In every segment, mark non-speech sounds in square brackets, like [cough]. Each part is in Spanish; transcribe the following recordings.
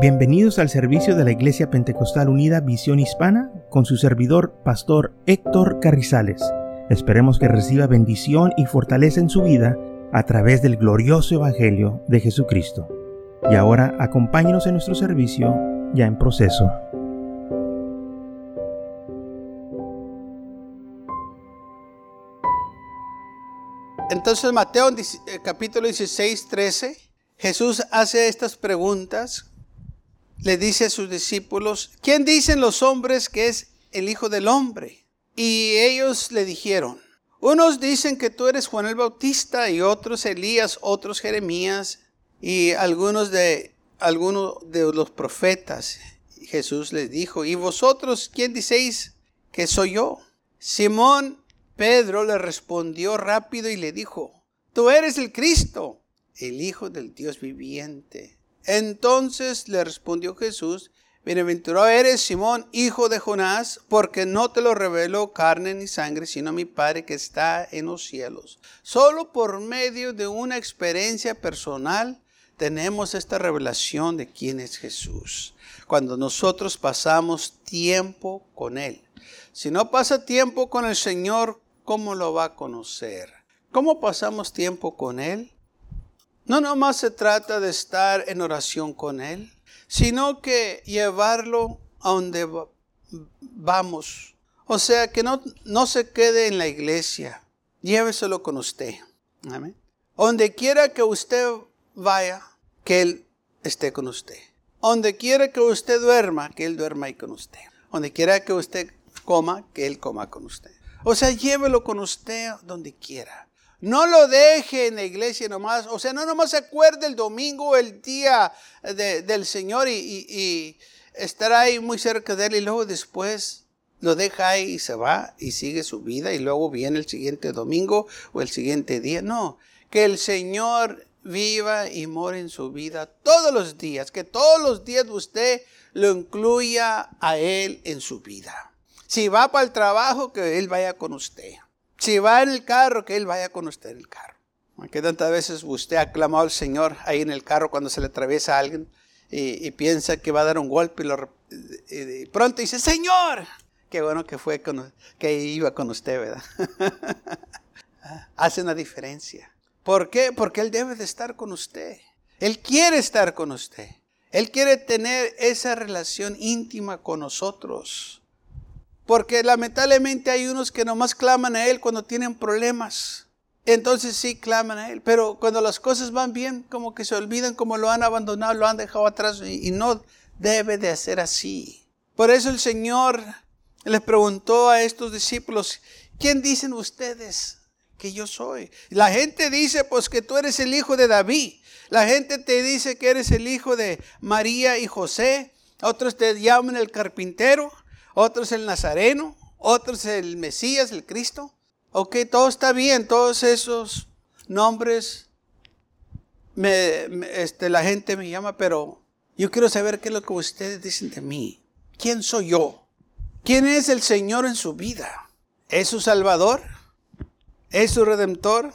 Bienvenidos al servicio de la Iglesia Pentecostal Unida Visión Hispana con su servidor, Pastor Héctor Carrizales. Esperemos que reciba bendición y fortaleza en su vida a través del glorioso Evangelio de Jesucristo. Y ahora acompáñenos en nuestro servicio ya en proceso. Entonces Mateo eh, capítulo 16, 13, Jesús hace estas preguntas le dice a sus discípulos, ¿quién dicen los hombres que es el Hijo del Hombre? Y ellos le dijeron, unos dicen que tú eres Juan el Bautista y otros Elías, otros Jeremías y algunos de, algunos de los profetas. Jesús les dijo, ¿y vosotros quién decéis que soy yo? Simón Pedro le respondió rápido y le dijo, tú eres el Cristo, el Hijo del Dios viviente. Entonces le respondió Jesús, Bienaventurado eres Simón, hijo de Jonás, porque no te lo reveló carne ni sangre, sino mi Padre que está en los cielos. Solo por medio de una experiencia personal tenemos esta revelación de quién es Jesús. Cuando nosotros pasamos tiempo con Él. Si no pasa tiempo con el Señor, ¿cómo lo va a conocer? ¿Cómo pasamos tiempo con Él? No nomás se trata de estar en oración con Él, sino que llevarlo a donde vamos. O sea, que no, no se quede en la iglesia, lléveselo con usted. Amén. Donde quiera que usted vaya, que Él esté con usted. Donde quiera que usted duerma, que Él duerma ahí con usted. Donde quiera que usted coma, que Él coma con usted. O sea, llévelo con usted donde quiera. No lo deje en la iglesia nomás. O sea, no nomás se acuerde el domingo, el día del Señor y, y, estará ahí muy cerca de Él y luego después lo deja ahí y se va y sigue su vida y luego viene el siguiente domingo o el siguiente día. No, que el Señor viva y more en su vida todos los días. Que todos los días usted lo incluya a Él en su vida. Si va para el trabajo, que Él vaya con usted. Si va en el carro, que Él vaya con usted en el carro. Aunque tantas veces usted ha clamado al Señor ahí en el carro cuando se le atraviesa a alguien y, piensa que va a dar un golpe y, pronto dice, Señor, qué bueno que fue que iba con usted, ¿verdad? [laughs] Hace una diferencia. ¿Por qué? Porque Él debe de estar con usted. Él quiere estar con usted. Él quiere tener esa relación íntima con nosotros. Porque lamentablemente hay unos que nomás claman a Él cuando tienen problemas. Entonces sí claman a Él. Pero cuando las cosas van bien, como que se olvidan, como lo han abandonado, lo han dejado atrás. Y, no debe de ser así. Por eso el Señor les preguntó a estos discípulos, ¿quién dicen ustedes que yo soy? La gente dice pues que tú eres el hijo de David. La gente te dice que eres el hijo de María y José. Otros te llaman el carpintero otros el Nazareno, otros el Mesías, el Cristo. Ok, todo está bien, todos esos nombres este, la gente me llama, pero yo quiero saber qué es lo que ustedes dicen de mí. ¿Quién soy yo? ¿Quién es el Señor en su vida? ¿Es su Salvador? ¿Es su Redentor?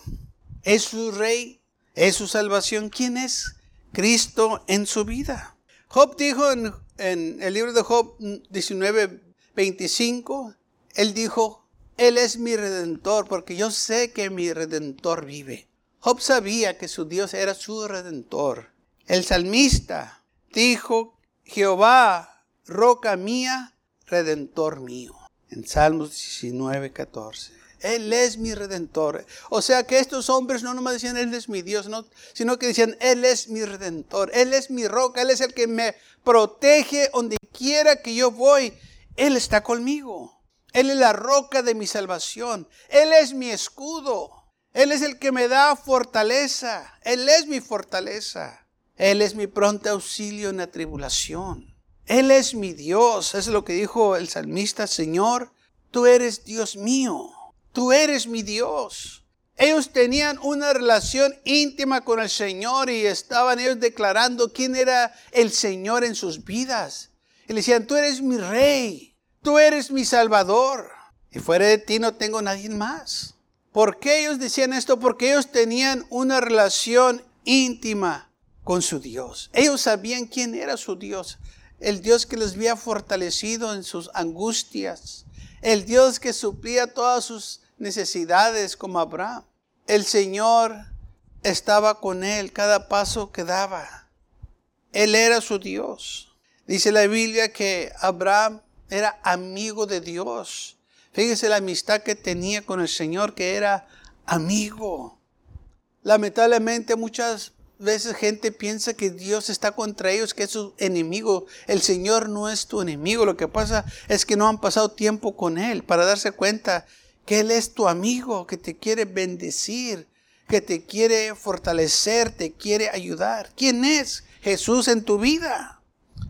¿Es su Rey? ¿Es su salvación? ¿Quién es Cristo en su vida? Job dijo en, en el libro de Job 19, 25, él dijo, Él es mi redentor, porque yo sé que mi redentor vive. Job sabía que su Dios era su redentor. El salmista dijo, Jehová, roca mía, redentor mío. En Salmos 19, 14. Él es mi redentor. O sea que estos hombres no nomás decían, Él es mi Dios, no, sino que decían, Él es mi redentor, Él es mi roca, Él es el que me protege donde quiera que yo voy. Él está conmigo. Él es la roca de mi salvación. Él es mi escudo. Él es el que me da fortaleza. Él es mi fortaleza. Él es mi pronto auxilio en la tribulación. Él es mi Dios. Es lo que dijo el salmista, Señor, tú eres Dios mío. Tú eres mi Dios. Ellos tenían una relación íntima con el Señor y estaban ellos declarando quién era el Señor en sus vidas. Y le decían, tú eres mi rey, tú eres mi salvador. Y fuera de ti no tengo nadie más. ¿Por qué ellos decían esto? Porque ellos tenían una relación íntima con su Dios. Ellos sabían quién era su Dios. El Dios que les había fortalecido en sus angustias. El Dios que suplía todas sus necesidades como Abraham. El Señor estaba con él cada paso que daba. Él era su Dios. Dice la Biblia que Abraham era amigo de Dios. Fíjese la amistad que tenía con el Señor, que era amigo. Lamentablemente muchas veces gente piensa que Dios está contra ellos, que es su enemigo. El Señor no es tu enemigo. Lo que pasa es que no han pasado tiempo con Él para darse cuenta que Él es tu amigo, que te quiere bendecir, que te quiere fortalecer, te quiere ayudar. ¿Quién es Jesús en tu vida?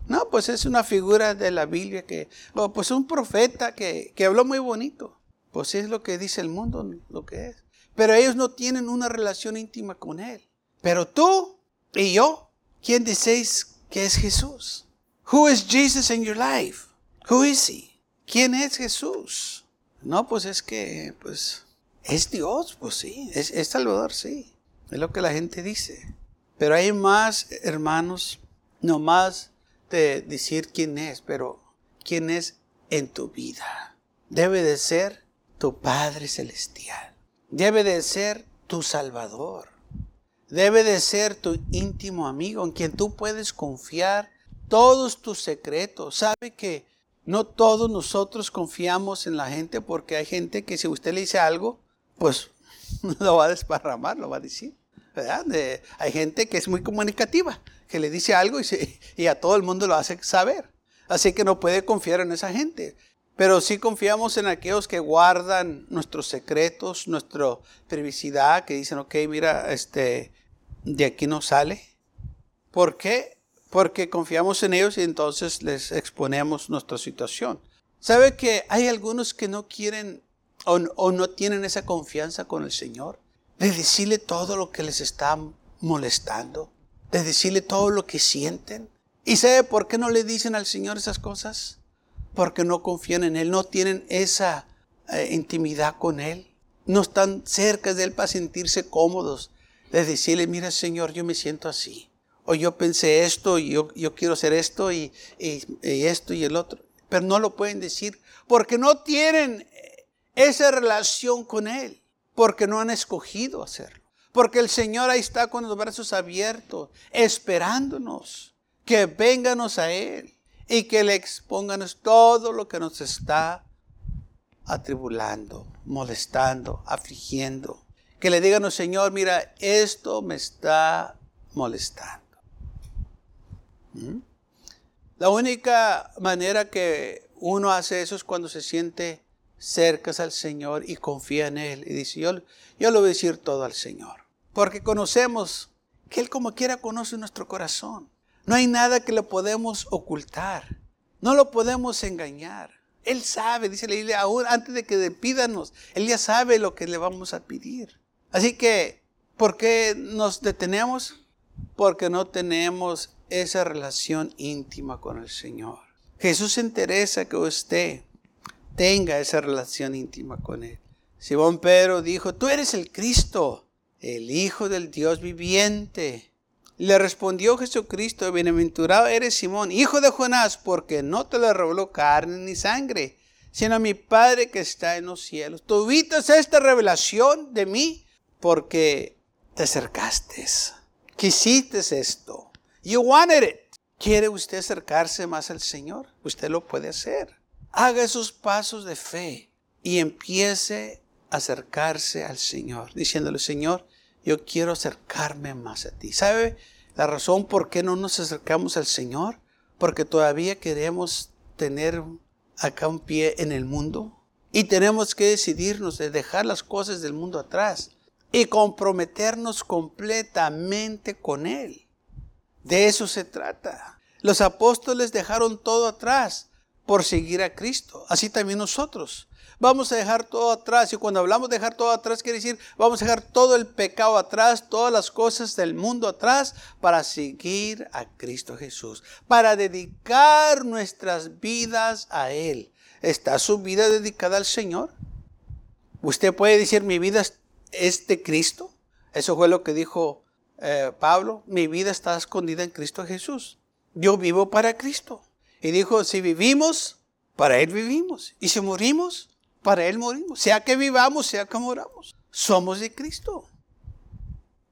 No, pues es una figura de la Biblia que, oh, pues un profeta que, que habló muy bonito. Pues es lo que dice el mundo, lo que es. Pero ellos no tienen una relación íntima con Él. Pero tú y yo, ¿quién decís que es Jesús? Who is Jesus in your life? Who is he? ¿Quién es Jesús? No, pues es que, pues, es Dios, pues sí, es, es Salvador, sí. Es lo que la gente dice. Pero hay más, hermanos, no más de decir quién es, pero quién es en tu vida. Debe de ser tu Padre Celestial. Debe de ser tu Salvador. Debe de ser tu íntimo amigo en quien tú puedes confiar todos tus secretos. Sabe que no todos nosotros confiamos en la gente porque hay gente que si usted le dice algo, pues [laughs] lo va a desparramar, lo va a decir. Hay gente que es muy comunicativa, que le dice algo y, a todo el mundo lo hace saber. Así que no puede confiar en esa gente. Pero sí confiamos en aquellos que guardan nuestros secretos, nuestra privacidad, que dicen, ok, mira, este, de aquí no sale. ¿Por qué? Porque confiamos en ellos y entonces les exponemos nuestra situación. ¿Sabe que hay algunos que no quieren o no tienen esa confianza con el Señor? De decirle todo lo que les está molestando, de decirle todo lo que sienten. ¿Y sabe por qué no le dicen al Señor esas cosas? porque no confían en Él, no tienen esa eh, intimidad con Él, no están cerca de Él para sentirse cómodos, de decirle, mira Señor, yo me siento así, o yo pensé esto, y yo, yo quiero hacer esto, y, esto y el otro, pero no lo pueden decir porque no tienen esa relación con Él, porque no han escogido hacerlo. Porque el Señor ahí está con los brazos abiertos, esperándonos, que vénganos a Él y que le expongan todo lo que nos está atribulando, molestando, afligiendo. Que le digan, Señor, mira, esto me está molestando. ¿Mm? La única manera que uno hace eso es cuando se siente cerca al Señor y confía en Él. Y dice, yo, yo le voy a decir todo al Señor. Porque conocemos que Él como quiera conoce nuestro corazón. No hay nada que le podemos ocultar. No lo podemos engañar. Él sabe, dice la Biblia, aún antes de que pídanos, Él ya sabe lo que le vamos a pedir. Así que, ¿por qué nos detenemos? Porque no tenemos esa relación íntima con el Señor. Jesús se interesa que usted tenga esa relación íntima con Él. Simón Pedro dijo, tú eres el Cristo, el Hijo del Dios viviente. Le respondió Jesucristo, bienaventurado eres Simón, hijo de Jonás, porque no te lo reveló carne ni sangre, sino mi Padre que está en los cielos. Tuviste esta revelación de mí porque te acercaste, quisiste esto. You wanted it. ¿Quiere usted acercarse más al Señor? Usted lo puede hacer. Haga esos pasos de fe y empiece a acercarse al Señor, diciéndole, Señor, yo quiero acercarme más a ti. ¿Sabe la razón por qué no nos acercamos al Señor? Porque todavía queremos tener acá un pie en el mundo y tenemos que decidirnos de dejar las cosas del mundo atrás y comprometernos completamente con Él. De eso se trata. Los apóstoles dejaron todo atrás por seguir a Cristo. Así también nosotros. Vamos a dejar todo atrás. Y cuando hablamos de dejar todo atrás, quiere decir, vamos a dejar todo el pecado atrás, todas las cosas del mundo atrás, para seguir a Cristo Jesús, para dedicar nuestras vidas a Él. ¿Está su vida dedicada al Señor? Usted puede decir, mi vida es de Cristo. Eso fue lo que dijo eh, Pablo, mi vida está escondida en Cristo Jesús. Yo vivo para Cristo. Y dijo, si vivimos, para Él vivimos. Y si morimos, para Él morimos. Sea que vivamos, sea que moramos. Somos de Cristo.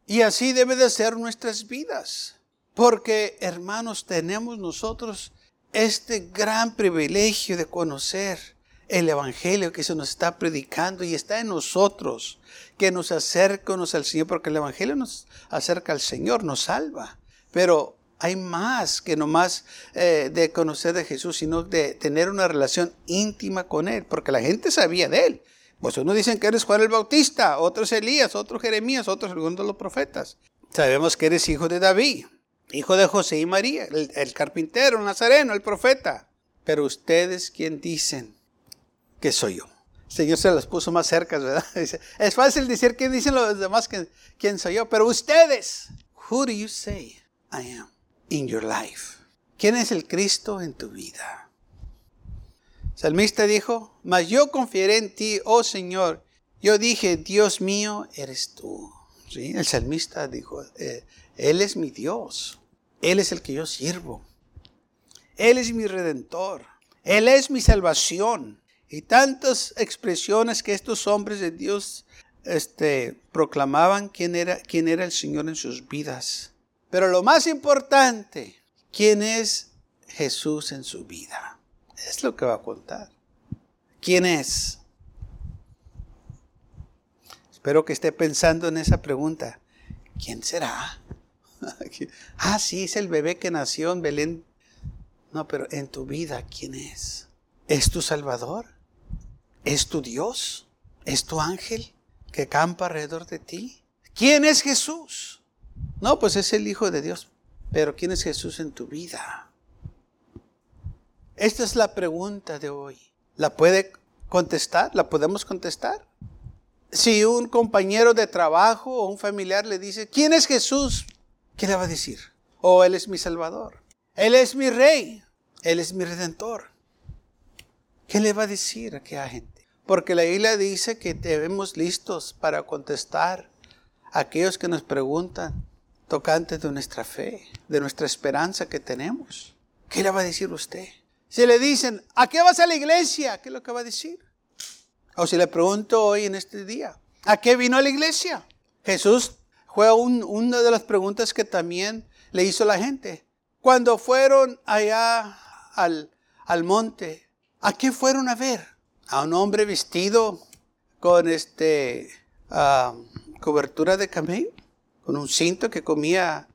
Y así debe de ser nuestras vidas. Porque, hermanos, tenemos nosotros este gran privilegio de conocer el Evangelio que se nos está predicando y está en nosotros, que nos acerca al Señor, porque el Evangelio nos acerca al Señor, nos salva. Pero hay más que nomás eh, de conocer de Jesús, sino de tener una relación íntima con Él, porque la gente sabía de Él. Pues unos dicen que eres Juan el Bautista, otros Elías, otros Jeremías, otros algunos de los profetas. Sabemos que eres hijo de David, hijo de José y María, el, el carpintero, el nazareno, el profeta. Pero ustedes, ¿quién dicen que soy yo? El Señor se los puso más cerca, ¿verdad? [laughs] Es fácil decir quién dicen los demás quién soy yo, pero ustedes, who do you say I am? In your life? ¿Quién es el Cristo en tu vida? salmista dijo, mas yo confiaré en ti, oh Señor. Yo dije, Dios mío, eres tú. ¿Sí? El salmista dijo, eh, Él es mi Dios. Él es el que yo sirvo. Él es mi redentor. Él es mi salvación. Y tantas expresiones que estos hombres de Dios este, proclamaban quién era, quién era el Señor en sus vidas. Pero lo más importante, ¿quién es Jesús en su vida? Es lo que va a contar. ¿Quién es? Espero que esté pensando en esa pregunta. ¿Quién será? [laughs] ah, sí, es el bebé que nació en Belén. No, pero en tu vida, ¿quién es? ¿Es tu Salvador? ¿Es tu Dios? ¿Es tu ángel que campa alrededor de ti? ¿Quién es Jesús? No, pues es el Hijo de Dios. Pero ¿quién es Jesús en tu vida? Esta es la pregunta de hoy. ¿La puede contestar? ¿La podemos contestar? Si un compañero de trabajo o un familiar le dice, ¿quién es Jesús? ¿Qué le va a decir? Oh, Él es mi Salvador. Él es mi Rey. Él es mi Redentor. ¿Qué le va a decir a aquella gente? Porque la Biblia dice que debemos listos para contestar a aquellos que nos preguntan, tocante de nuestra fe, de nuestra esperanza que tenemos. ¿Qué le va a decir usted? Si le dicen, ¿a qué vas a la iglesia? ¿Qué es lo que va a decir? O si le pregunto hoy en este día, ¿a qué vino a la iglesia? Jesús fue una de las preguntas que también le hizo la gente. Cuando fueron allá al, al monte, ¿a qué fueron a ver? A un hombre vestido con este ah, cobertura de camello con un cinto que comía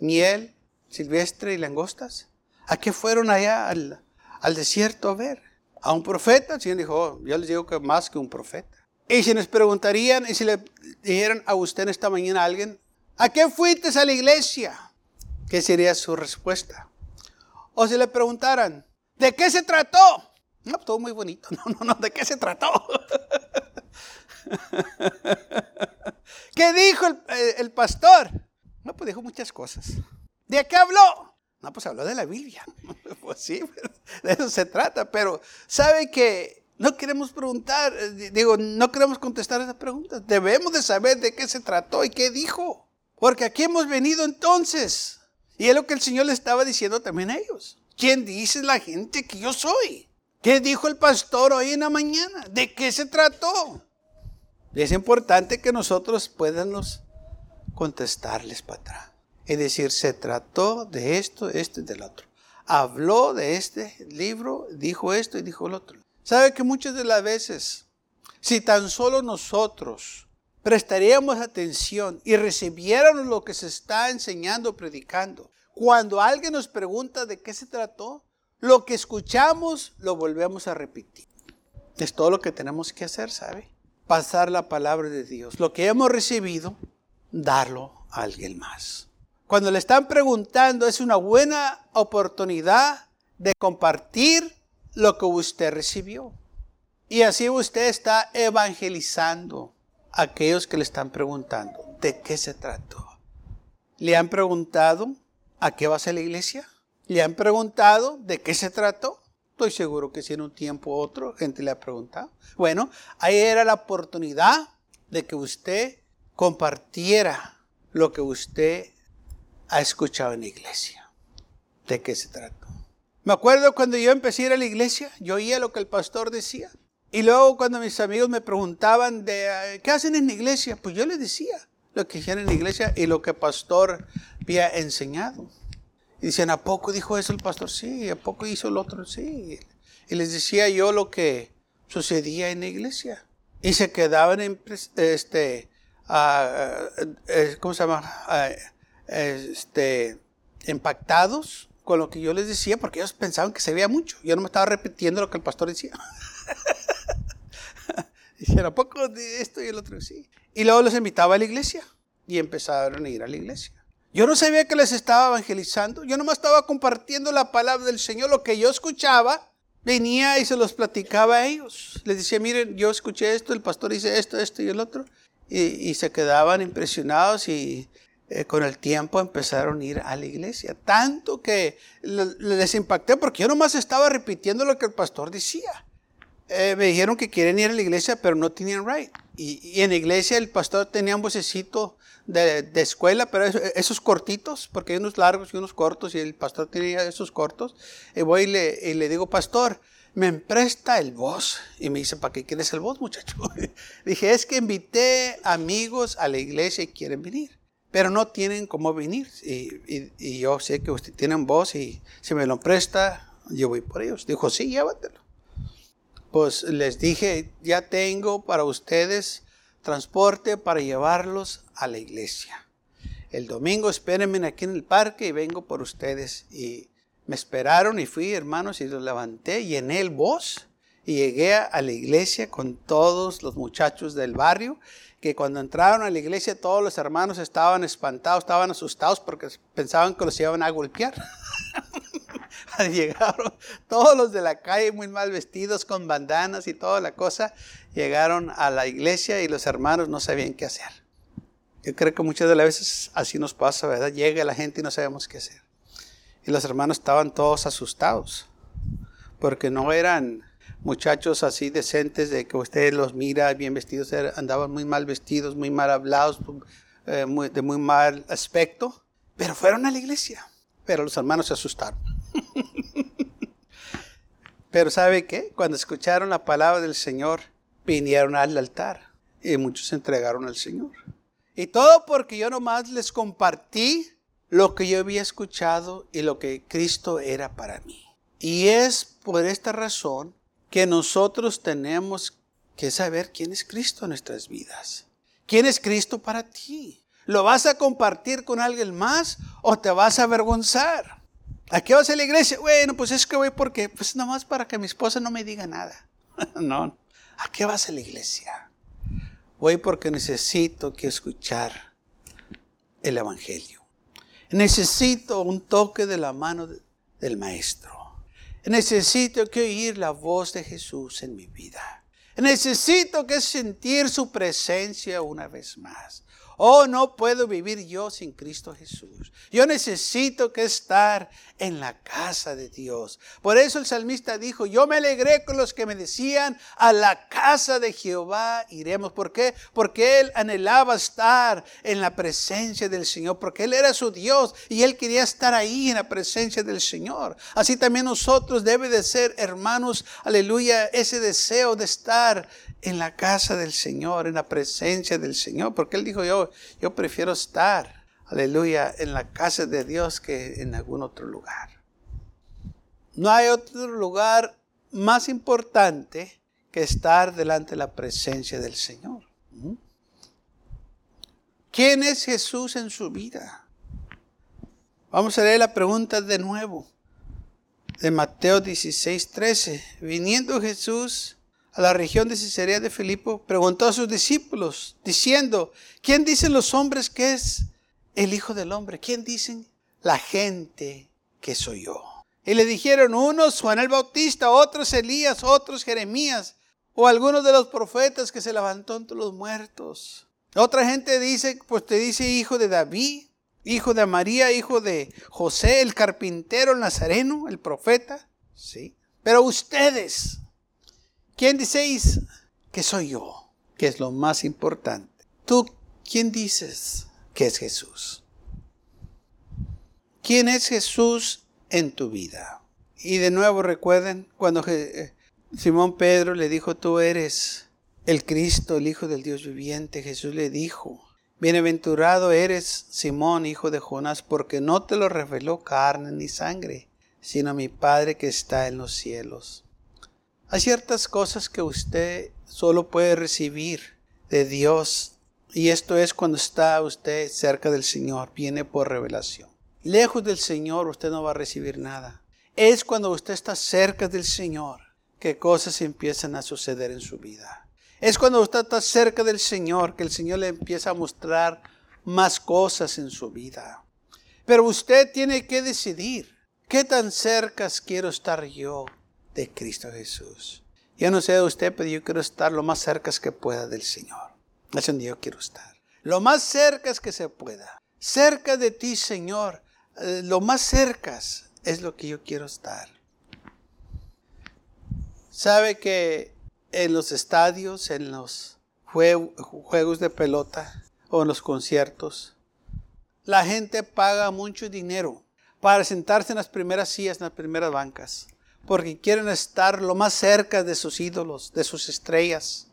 miel silvestre y langostas? ¿A qué fueron allá al, desierto a ver? ¿A un profeta? El Señor dijo, oh, yo les digo que más que un profeta. Y si nos preguntarían, y si le dijeran a usted en esta mañana a alguien, ¿a qué fuiste a la iglesia? ¿Qué sería su respuesta? O si le preguntaran, ¿de qué se trató? No, todo muy bonito. [laughs] No, no, no, ¿de qué se trató? [laughs] [laughs] ¿Qué dijo eh, el, pastor? No, pues dijo muchas cosas. ¿De qué habló? No, pues habló de la Biblia. [laughs] Pues sí, de eso se trata. Pero sabe que no queremos preguntar, eh, digo, no queremos contestar esas preguntas. Debemos de saber de qué se trató y qué dijo. Porque aquí hemos venido entonces. Y es lo que el Señor le estaba diciendo también a ellos. ¿Quién dice la gente que yo soy? ¿Qué dijo el pastor hoy en la mañana? ¿De qué se trató? Es importante que nosotros podamos contestarles para atrás. Es decir, se trató de esto, esto y del otro. Habló de este libro, dijo esto y dijo el otro. ¿Sabe que muchas de las veces, si tan solo nosotros prestaríamos atención y recibiéramos lo que se está enseñando, predicando, cuando alguien nos pregunta de qué se trató, lo que escuchamos lo volvemos a repetir. Es todo lo que tenemos que hacer, ¿sabe? Pasar la palabra de Dios. Lo que hemos recibido, darlo a alguien más. Cuando le están preguntando, es una buena oportunidad de compartir lo que usted recibió. Y así usted está evangelizando a aquellos que le están preguntando, ¿de qué se trató? ¿Le han preguntado a qué va a ser la iglesia? ¿Le han preguntado de qué se trató? Estoy seguro que si en un tiempo u otro gente le ha preguntado. Bueno, ahí era la oportunidad de que usted compartiera lo que usted ha escuchado en la iglesia. ¿De qué se trata? Me acuerdo cuando yo empecé a ir a la iglesia, yo oía lo que el pastor decía. Y luego cuando mis amigos me preguntaban de qué hacen en la iglesia, pues yo les decía lo que hacían en la iglesia y lo que el pastor había enseñado. Y dicen, ¿a poco dijo eso el pastor? Sí, ¿a poco hizo el otro? Sí. Y les decía yo lo que sucedía en la iglesia. Y se quedaban este, ¿cómo se llama? este, impactados con lo que yo les decía, porque ellos pensaban que se veía mucho. Yo no me estaba repitiendo lo que el pastor decía. [laughs] Dijeron, ¿a poco de esto y el otro? Sí. Y luego los invitaba a la iglesia y empezaron a ir a la iglesia. Yo no sabía que les estaba evangelizando. Yo nomás estaba compartiendo la palabra del Señor. Lo que yo escuchaba, venía y se los platicaba a ellos. Les decía, miren, yo escuché esto, el pastor dice esto, esto y el otro. Y, se quedaban impresionados y eh, con el tiempo empezaron a ir a la iglesia. Tanto que les impacté porque yo nomás estaba repitiendo lo que el pastor decía. Eh, me dijeron que quieren ir a la iglesia, pero no tenían right. Y, en la iglesia el pastor tenía un vocecito de, escuela, pero esos, cortitos, porque hay unos largos y unos cortos, y el pastor tenía esos cortos. Y voy y le, y le digo, pastor, me presta el voz. Y me dice, ¿para qué quieres el voz, muchacho? [laughs] Dije, es que invité amigos a la iglesia y quieren venir, pero no tienen cómo venir. Y, y, yo sé que usted tiene voz y si me lo presta, yo voy por ellos. Dijo, sí, llévatelo pues les dije, ya tengo para ustedes transporte para llevarlos a la iglesia. El domingo espérenme aquí en el parque y vengo por ustedes. Y me esperaron y fui, hermanos, y los levanté, llené el bus y llegué a la iglesia con todos los muchachos del barrio, que cuando entraron a la iglesia todos los hermanos estaban espantados, estaban asustados porque pensaban que los iban a golpear. [laughs] [laughs] llegaron todos los de la calle muy mal vestidos, con bandanas y toda la cosa, llegaron a la iglesia y los hermanos no sabían qué hacer. Yo creo que muchas de las veces así nos pasa, ¿verdad? Llega la gente y no sabemos qué hacer. Y los hermanos estaban todos asustados, porque no eran muchachos así decentes de que usted los mira bien vestidos, andaban muy mal vestidos, muy mal hablados, eh, de muy mal aspecto, pero fueron a la iglesia. Pero los hermanos se asustaron. Pero ¿sabe qué? Cuando escucharon la palabra del Señor, vinieron al altar y muchos se entregaron al Señor. Y todo porque yo nomás les compartí lo que yo había escuchado y lo que Cristo era para mí. Y es por esta razón que nosotros tenemos que saber quién es Cristo en nuestras vidas. ¿Quién es Cristo para ti? ¿Lo vas a compartir con alguien más o te vas a avergonzar? ¿A qué vas a la iglesia? Bueno, pues es que voy porque, pues nomás para que mi esposa no me diga nada. [laughs] no. ¿A qué vas a la iglesia? Voy porque necesito que escuchar el Evangelio. Necesito un toque de la mano del Maestro. Necesito que oír la voz de Jesús en mi vida. Necesito que sentir su presencia una vez más. Oh, no puedo vivir yo sin Cristo Jesús. Yo necesito que estar en la casa de Dios. Por eso el salmista dijo, yo me alegré con los que me decían, a la casa de Jehová iremos. ¿Por qué? Porque él anhelaba estar en la presencia del Señor, porque él era su Dios y él quería estar ahí en la presencia del Señor. Así también nosotros debe de ser, hermanos, aleluya, ese deseo de estar en la casa del Señor, en la presencia del Señor, porque Él dijo, yo, yo prefiero estar, aleluya, en la casa de Dios que en algún otro lugar. No hay otro lugar más importante que estar delante de la presencia del Señor. ¿Mm? ¿Quién es Jesús en su vida? Vamos a leer la pregunta de nuevo de Mateo 16, 13. Viniendo Jesús a la región de Cesarea de Filipo, preguntó a sus discípulos, diciendo, ¿quién dicen los hombres que es el Hijo del Hombre? ¿Quién dicen? La gente que soy yo. Y le dijeron unos Juan el Bautista, otros Elías, otros Jeremías, o algunos de los profetas que se levantó entre los muertos. Otra gente dice, pues te dice hijo de David, hijo de María, hijo de José, el carpintero, el nazareno, el profeta. Sí. Pero ustedes, ¿Quién dices que soy yo? Que es lo más importante. ¿Tú quién dices ¿Qué es Jesús? ¿Quién es Jesús en tu vida? Y de nuevo recuerden cuando eh, Simón Pedro le dijo, tú eres el Cristo, el Hijo del Dios viviente. Jesús le dijo, bienaventurado eres Simón, hijo de Jonás, porque no te lo reveló carne ni sangre, sino mi Padre que está en los cielos. Hay ciertas cosas que usted solo puede recibir de Dios y esto es cuando está usted cerca del Señor, viene por revelación. Lejos del Señor usted no va a recibir nada. Es cuando usted está cerca del Señor que cosas empiezan a suceder en su vida. Es cuando usted está cerca del Señor que el Señor le empieza a mostrar más cosas en su vida. Pero usted tiene que decidir qué tan cerca quiero estar yo de Cristo Jesús. Yo no sé de usted, pero yo quiero estar lo más cerca que pueda del Señor. Es donde yo quiero estar. Lo más cerca que se pueda. Cerca de ti, Señor. Eh, lo más cerca es lo que yo quiero estar. Sabe que en los estadios, en los juegos de pelota o en los conciertos, la gente paga mucho dinero para sentarse en las primeras sillas, en las primeras bancas, porque quieren estar lo más cerca de sus ídolos, de sus estrellas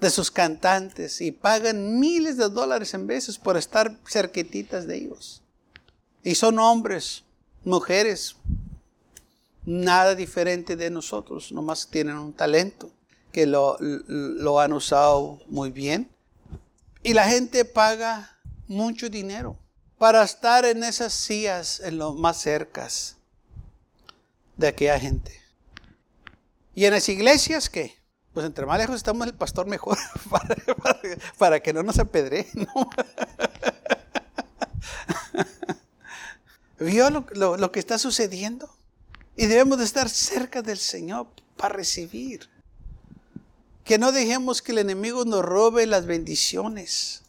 de sus cantantes y pagan miles de dólares en veces por estar cerquititas de ellos. Y son hombres, mujeres, nada diferente de nosotros, nomás tienen un talento que lo, lo han usado muy bien. Y la gente paga mucho dinero para estar en esas sillas en lo más cercas de aquella gente. ¿Y en las iglesias qué? pues entre más lejos estamos el pastor mejor [laughs] para, que no nos apedre. ¿Vio lo, que está sucediendo? Y debemos de estar cerca del Señor para recibir. Que no dejemos que el enemigo nos robe las bendiciones.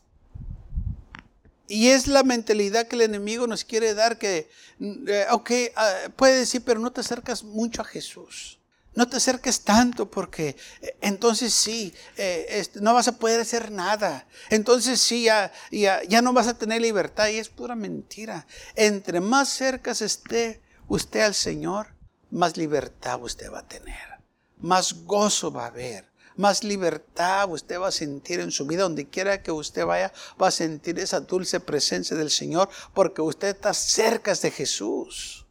Y es la mentalidad que el enemigo nos quiere dar que, eh, ok, ah, puede decir, pero no te acercas mucho a Jesús. No te acerques tanto porque eh, entonces sí, eh, no vas a poder hacer nada. Entonces sí, ya, ya, no vas a tener libertad y es pura mentira. Entre más cerca esté usted al Señor, más libertad usted va a tener. Más gozo va a haber. Más libertad usted va a sentir en su vida. Donde quiera que usted vaya, va a sentir esa dulce presencia del Señor porque usted está cerca de Jesús.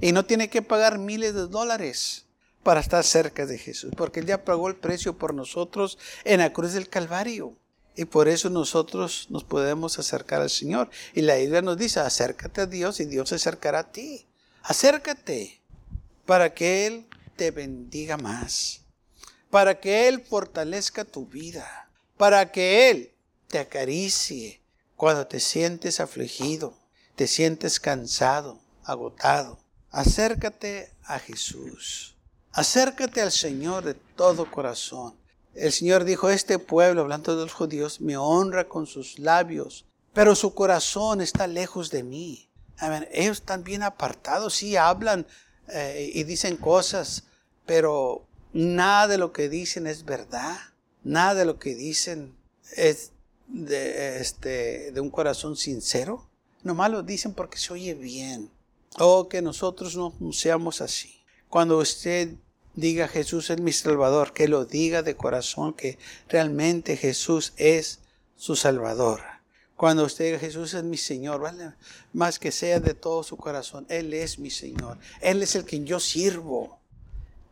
Y no tiene que pagar miles de dólares para estar cerca de Jesús, porque Él ya pagó el precio por nosotros en la cruz del Calvario. Y por eso nosotros nos podemos acercar al Señor. Y la Biblia nos dice, acércate a Dios y Dios se acercará a ti. Acércate para que Él te bendiga más, para que Él fortalezca tu vida, para que Él te acaricie cuando te sientes afligido, te sientes cansado, agotado. Acércate a Jesús. Acércate al Señor de todo corazón. El Señor dijo, este pueblo, hablando de los judíos, me honra con sus labios, pero su corazón está lejos de mí. ellos están bien apartados, sí hablan eh, y dicen cosas, pero nada de lo que dicen es verdad. Nada de lo que dicen es de, este, de un corazón sincero. Nomás lo dicen porque se oye bien. Oh, que nosotros no seamos así. Cuando usted diga Jesús es mi Salvador, que lo diga de corazón, que realmente Jesús es su Salvador. Cuando usted diga Jesús es mi Señor, ¿vale? más que sea de todo su corazón, Él es mi Señor. Él es el que yo sirvo.